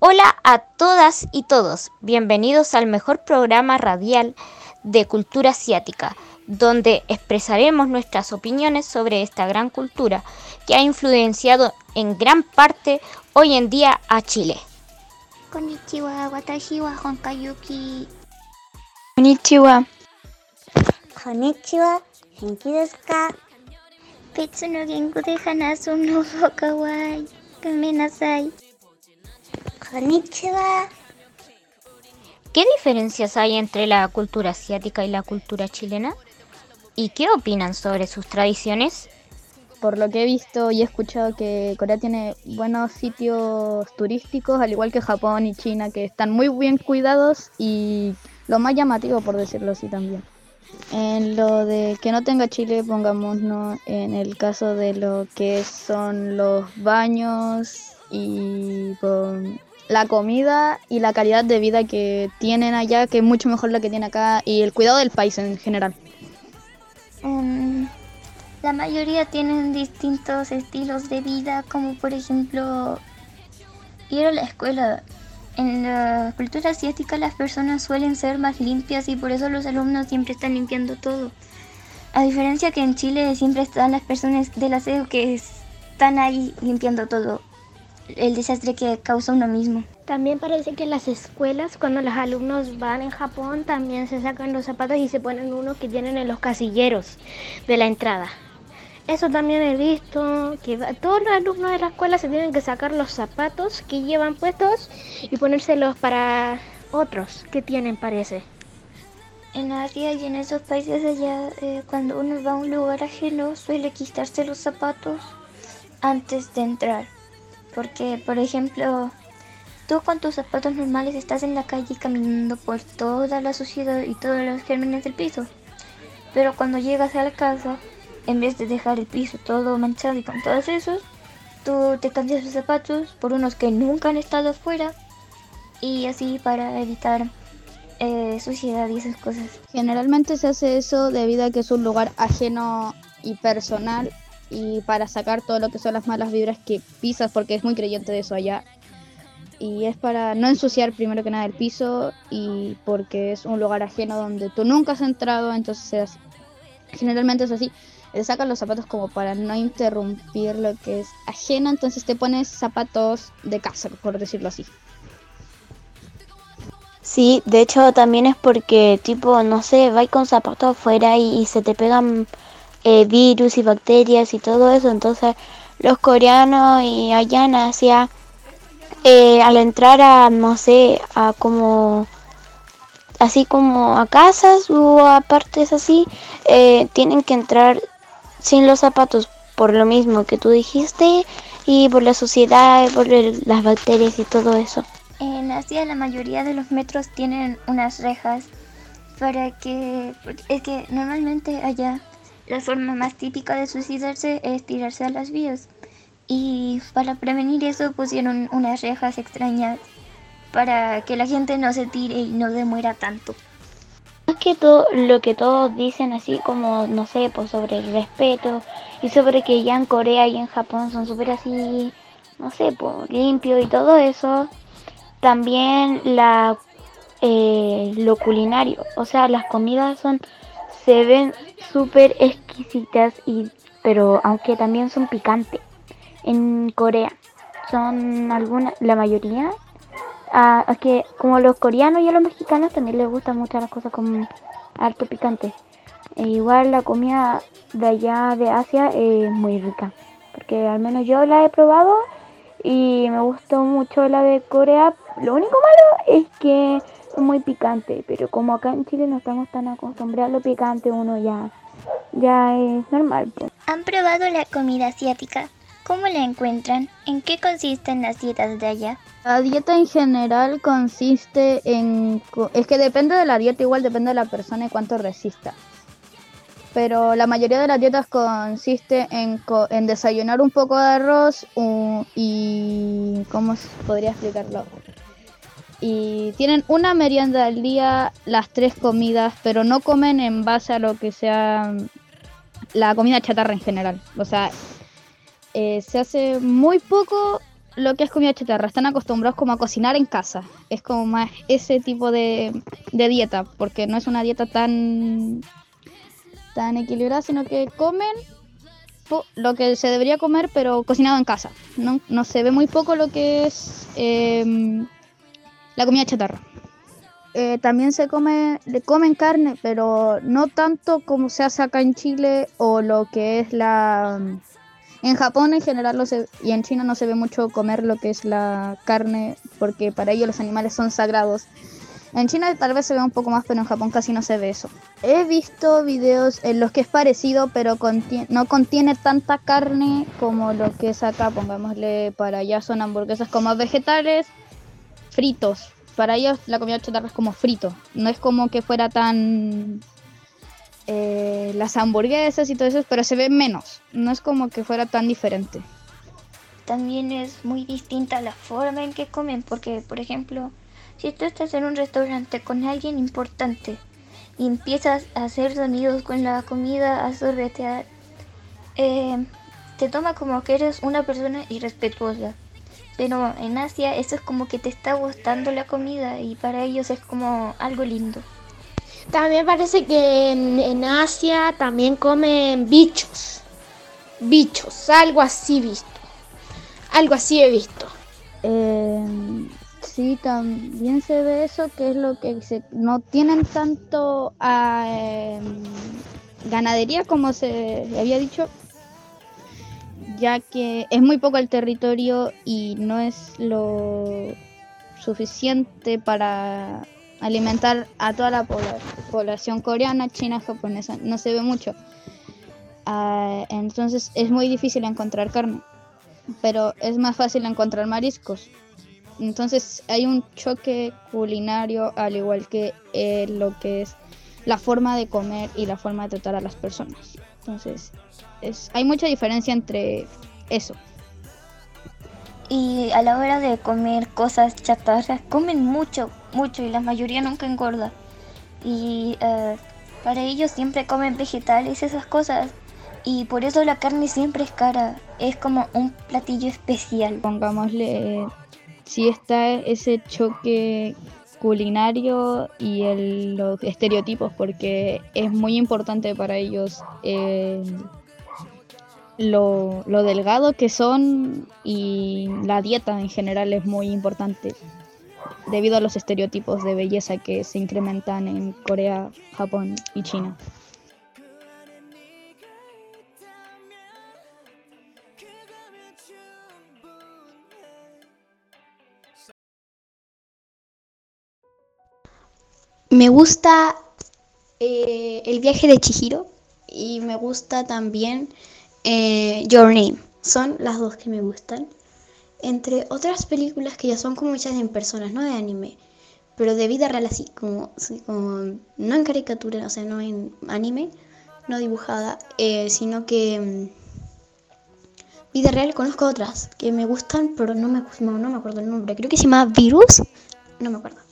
Hola a todas y todos, bienvenidos al mejor programa radial de cultura asiática, donde expresaremos nuestras opiniones sobre esta gran cultura que ha influenciado en gran parte hoy en día a Chile. Konnichiwa, watashi wa Honkayuki. Konnichiwa. Konnichiwa, genki desu ka? No genku de hanasu no kawaii. Gomenasai. Konnichiwa. ¿Qué diferencias hay entre la cultura asiática y la cultura chilena? ¿Y qué opinan sobre sus tradiciones? Por lo que he visto y he escuchado que Corea tiene buenos sitios turísticos, al igual que Japón y China, que están muy bien cuidados y lo más llamativo, por decirlo así también. En lo de que no tenga Chile, pongámonos en el caso de lo que son los baños y con la comida y la calidad de vida que tienen allá, que es mucho mejor la que tiene acá, y el cuidado del país en general. Um, la mayoría tienen distintos estilos de vida, como por ejemplo ir a la escuela. En la cultura asiática las personas suelen ser más limpias y por eso los alumnos siempre están limpiando todo. A diferencia que en Chile siempre están las personas del aseo que están ahí limpiando todo el desastre que causa uno mismo. También parece que en las escuelas, cuando los alumnos van en Japón, también se sacan los zapatos y se ponen uno que tienen en los casilleros de la entrada. Eso también he visto, que todos los alumnos de la escuela se tienen que sacar los zapatos que llevan puestos y ponérselos para otros que tienen, parece. En Asia y en esos países allá, eh, cuando uno va a un lugar ajeno, suele quitarse los zapatos antes de entrar. Porque, por ejemplo, tú con tus zapatos normales estás en la calle caminando por toda la suciedad y todos los gérmenes del piso. Pero cuando llegas a la casa, en vez de dejar el piso todo manchado y con todos esos, tú te cambias los zapatos por unos que nunca han estado afuera y así para evitar eh, suciedad y esas cosas. Generalmente se hace eso debido a que es un lugar ajeno y personal y para sacar todo lo que son las malas vibras que pisas, porque es muy creyente de eso allá. Y es para no ensuciar primero que nada el piso y porque es un lugar ajeno donde tú nunca has entrado, entonces generalmente es así. Te sacan los zapatos como para no interrumpir lo que es ajeno, entonces te pones zapatos de casa, por decirlo así. Sí, de hecho también es porque tipo, no sé, vais con zapatos afuera y, y se te pegan eh, virus y bacterias y todo eso. Entonces los coreanos y allá en Asia, al entrar a, no sé, a como, así como a casas o a partes así, eh, tienen que entrar sin los zapatos por lo mismo que tú dijiste y por la suciedad, por las bacterias y todo eso. En Asia la mayoría de los metros tienen unas rejas para que es que normalmente allá la forma más típica de suicidarse es tirarse a las vías. Y para prevenir eso pusieron unas rejas extrañas para que la gente no se tire y no demuera tanto. Más que todo lo que todos dicen así como, no sé, pues sobre el respeto y sobre que ya en Corea y en Japón son súper así, no sé, pues limpio y todo eso. También eh, lo culinario, o sea, las comidas son se ven súper exquisitas y pero aunque también son picantes. En Corea son algunas la mayoría ah, que como los coreanos y a los mexicanos también les gustan mucho las cosas con harto picante. E igual la comida de allá de Asia es muy rica porque al menos yo la he probado y me gustó mucho la de Corea. Lo único malo es que muy picante, pero como acá en Chile no estamos tan acostumbrados a lo picante, uno ya, ya es normal. ¿Han probado la comida asiática? ¿Cómo la encuentran? ¿En qué consisten las dietas de allá? La dieta en general consiste en... Es que depende de la dieta, igual depende de la persona y cuánto resista. Pero la mayoría de las dietas consiste en, en desayunar un poco de arroz y... ¿Cómo podría explicarlo? Y tienen una merienda al día, las tres comidas, pero no comen en base a lo que sea la comida chatarra en general. O sea, eh, se hace muy poco lo que es comida chatarra. Están acostumbrados como a cocinar en casa. Es como más ese tipo de, de dieta, porque no es una dieta tan tan equilibrada, sino que comen lo que se debería comer, pero cocinado en casa. No, no se ve muy poco lo que es em, la comida chatarra. Eh, también se come, le comen carne, pero no tanto como se hace acá en Chile o lo que es la... En Japón en general lo se, y en China no se ve mucho comer lo que es la carne porque para ellos los animales son sagrados. En China tal vez se ve un poco más, pero en Japón casi no se ve eso. He visto videos en los que es parecido, pero no contiene tanta carne como lo que es acá. Pongámosle para allá son hamburguesas como vegetales fritos. Para ellos la comida chatarra es como frito. No es como que fuera tan eh, las hamburguesas y todo eso, pero se ve menos. No es como que fuera tan diferente. También es muy distinta la forma en que comen, porque por ejemplo si tú estás en un restaurante con alguien importante y empiezas a hacer sonidos con la comida, a sorbetear, eh, te toma como que eres una persona irrespetuosa. Pero en Asia eso es como que te está gustando la comida y para ellos es como algo lindo. También parece que en, Asia también comen bichos. Bichos, algo así visto. Algo así he visto. Eh, Sí, también se ve eso, que es lo que se, no tienen tanto eh, ganadería como se había dicho, ya que es muy poco el territorio y no es lo suficiente para alimentar a toda la población coreana, china, japonesa, no se ve mucho. Ah, entonces es muy difícil encontrar carne, pero es más fácil encontrar mariscos. Entonces hay un choque culinario al igual que eh, lo que es la forma de comer y la forma de tratar a las personas. Entonces es, hay mucha diferencia entre eso. Y a la hora de comer cosas chatarras, comen mucho, mucho y la mayoría nunca engorda. Y eh, para ellos siempre comen vegetales, esas cosas. Y por eso la carne siempre es cara. Es como un platillo especial. Pongámosle sí está ese choque culinario y el, los estereotipos porque es muy importante para ellos eh, lo, lo, delgado que son y la dieta en general es muy importante debido a los estereotipos de belleza que se incrementan en Corea, Japón y China. Me gusta eh, el viaje de Chihiro y me gusta también eh, Your Name. Son las dos que me gustan. Entre otras películas que ya son como hechas en personas, no de anime, pero de vida real así, como, no en caricatura, o sea, no en anime, no dibujada, eh, sino que mm, vida real conozco otras que me gustan, pero no me, no me acuerdo el nombre. Creo que se llama Virus, no me acuerdo.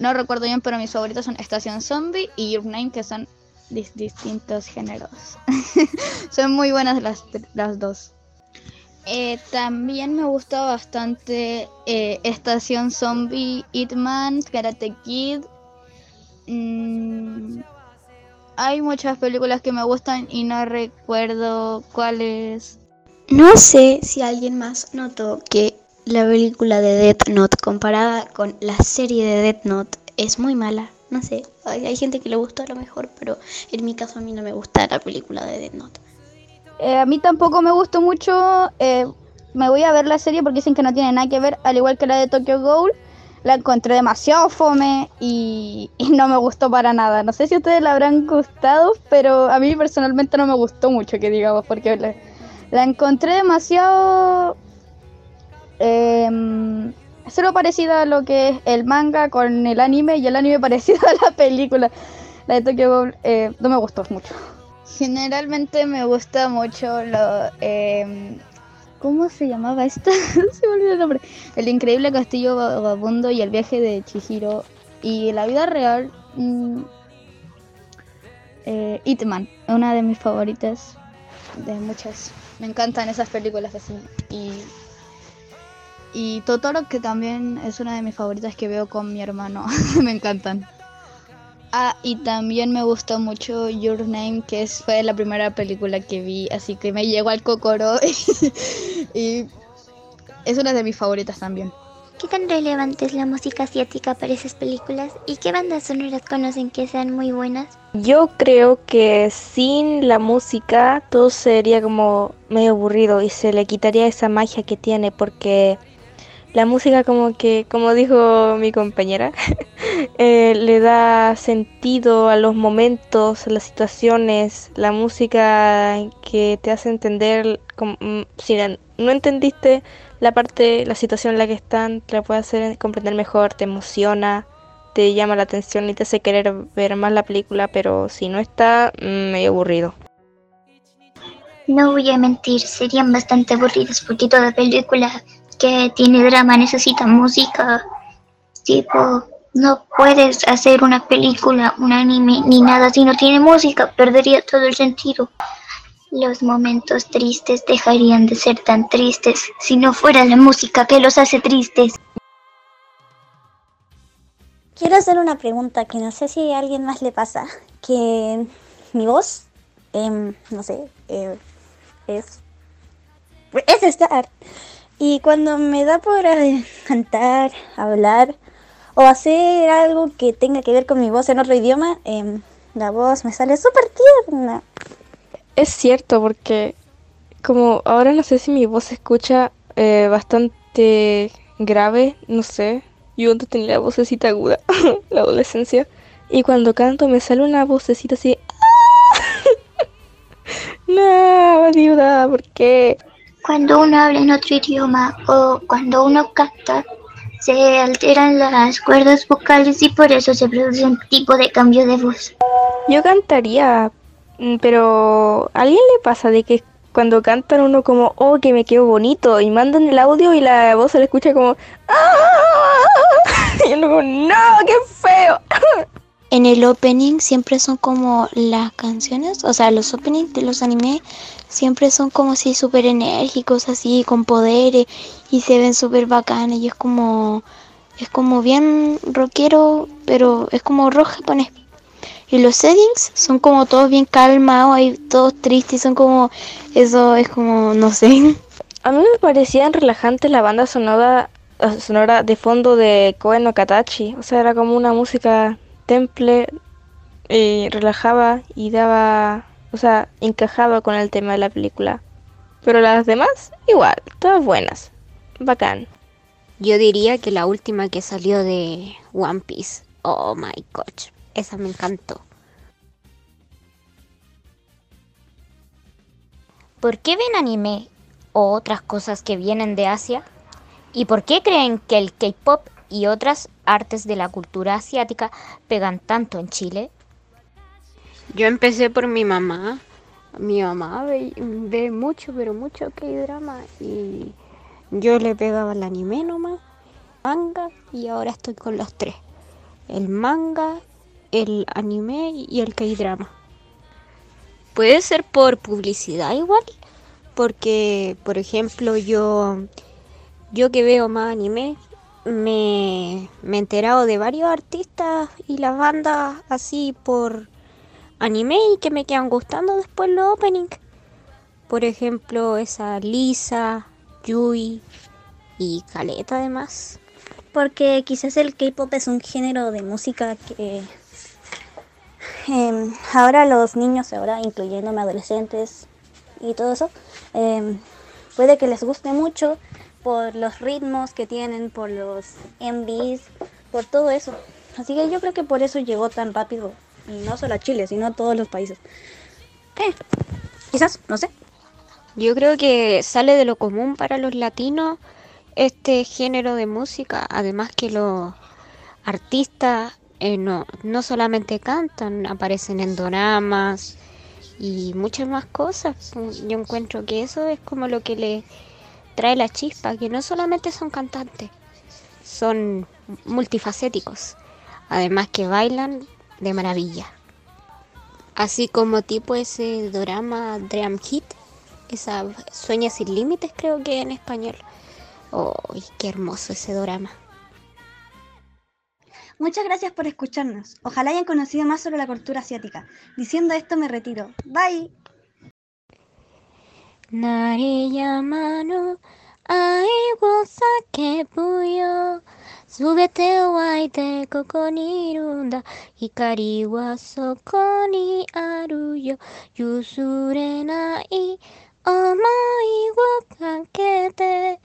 No recuerdo bien, pero mis favoritos son Estación Zombie y Your Name, que son distintos géneros. son muy buenas las, las dos. Eh, también me gusta bastante eh, Estación Zombie, Hitman, Karate Kid. Mm, hay muchas películas que me gustan y no recuerdo cuáles. No sé si alguien más notó que la película de Death Note comparada con la serie de Death Note es muy mala. No sé, hay, gente que le gustó a lo mejor, pero en mi caso a mí no me gusta la película de Death Note. Eh, a mí tampoco me gustó mucho. Eh, me voy a ver la serie porque dicen que no tiene nada que ver, al igual que la de Tokyo Ghoul. La encontré demasiado fome y, no me gustó para nada. No sé si ustedes la habrán gustado, pero a mí personalmente no me gustó mucho, que digamos, porque la encontré demasiado eh, solo parecido a lo que es el manga con el anime y el anime parecido a la película. La de Tokyo Ghoul eh, no me gustó mucho. Generalmente me gusta mucho lo... Em, ¿Cómo se llamaba esta? se me olvidó el nombre. El increíble castillo vagabundo y el viaje de Chihiro. Y la vida real... Mm, eh, una de mis favoritas de muchas. Me encantan esas películas así. Y Y Totoro, que también es una de mis favoritas que veo con mi hermano. me encantan. Ah, y también me gustó mucho Your Name, que fue la primera película que vi, así que me llegó al cocoro. y es una de mis favoritas también. ¿Qué tan relevante es la música asiática para esas películas? ¿Y qué bandas sonoras conocen que sean muy buenas? Yo creo que sin la música todo sería como medio aburrido y se le quitaría esa magia que tiene porque la música como que, como dijo mi compañera, eh, le da sentido a los momentos, a las situaciones, la música que te hace entender, mm, si no entendiste la parte, la situación en la que están, te la puede hacer comprender mejor, te emociona, te llama la atención y te hace querer ver más la película, pero si no está, mm, medio aburrido. No voy a mentir, serían bastante aburridos porque toda película que tiene drama necesita música. Tipo, no puedes hacer una película, un anime, ni nada si no tiene música, perdería todo el sentido. Los momentos tristes dejarían de ser tan tristes si no fuera la música que los hace tristes. Quiero hacer una pregunta que no sé si a alguien más le pasa, que mi voz, em, no sé, eh, es, es estar y cuando me da por eh, cantar, hablar o hacer algo que tenga que ver con mi voz en otro idioma, em, la voz me sale súper tierna. Es cierto, porque como ahora no sé si mi voz se escucha eh, bastante grave, no sé. Yo antes tenía la vocecita aguda, la adolescencia. Y cuando canto me sale una vocecita así. no, ayuda, ¿por qué? Cuando uno habla en otro idioma o cuando uno canta, se alteran las cuerdas vocales y por eso se produce un tipo de cambio de voz. Yo cantaría, mm, pero ¿a alguien le pasa de que cuando cantan uno como, oh, que me quedo bonito, y mandan el audio y la voz se le escucha como, ¡Ah! y uno como, no, qué feo. En el opening siempre son como las canciones, o sea, los openings de los animes siempre son como si súper enérgicos, así, con poderes, y se ven súper bacanes, y es como, es como bien rockero, pero es como rock japonés. Y los settings son como todos bien calmados, hay todos tristes, son como, eso es como, no sé. A mí me parecían relajantes la banda sonora, sonora de fondo de Koen no Katachi, o sea, era como una música temple y relajaba y daba, o sea, encajaba con el tema de la película. Pero las demás, igual, todas buenas. Bacán. Yo diría que la última que salió de One Piece. Oh my gosh. Esa me encantó. ¿Por qué ven anime o otras cosas que vienen de Asia? ¿Y por qué creen que el K-pop y otras artes de la cultura asiática pegan tanto en Chile? Yo empecé por mi mamá. Mi mamá ve, mucho, pero mucho K-drama y yo le pegaba el anime nomás, manga y ahora estoy con los tres. El manga, el anime y el K-drama. Puede ser por publicidad igual, porque por ejemplo yo yo que veo más anime me, he enterado de varios artistas y las bandas así por anime y que me quedan gustando después los openings. Por ejemplo, esa Lisa, Yui y Caleta además. Porque quizás el K-pop es un género de música que em, ahora los niños, ahora incluyéndome adolescentes y todo eso, em, puede que les guste mucho por los ritmos que tienen, por los MVs, por todo eso. Así que yo creo que por eso llegó tan rápido, y no solo a Chile, sino a todos los países. Eh, quizás, no sé. Yo creo que sale de lo común para los latinos este género de música, además que los artistas eh, no, no solamente cantan, aparecen en doramas y muchas más cosas. Yo encuentro que eso es como lo que le trae la chispa, que no solamente son cantantes, son multifacéticos, además que bailan de maravilla. Así como tipo ese drama Dream Hit, esa Sueña sin límites creo que en español. ¡Ay, qué hermoso ese drama! Muchas gracias por escucharnos. Ojalá hayan conocido más sobre la cultura asiática. Diciendo esto me retiro. Bye. 鳴りやまぬ愛を叫ぶよすべてを湧いてここにいるんだ光はそこにあるよ譲れない思いをかけて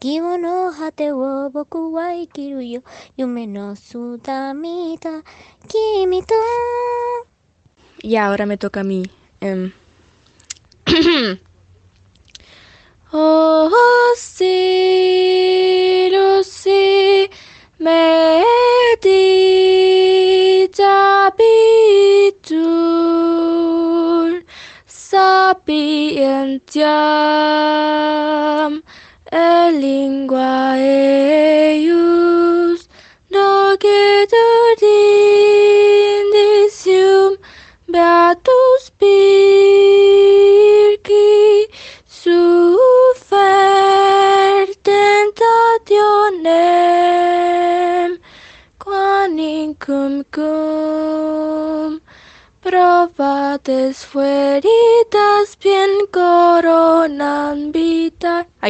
希望の果てを僕は生きるよ夢の空見た君と Y ahora me toca a mí. Em, O si lusi meditabitur sapientiam e lingua eius nocet ordinisium beatus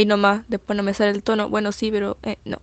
Ahí nomás, después no me sale el tono. Bueno, sí, pero eh, no.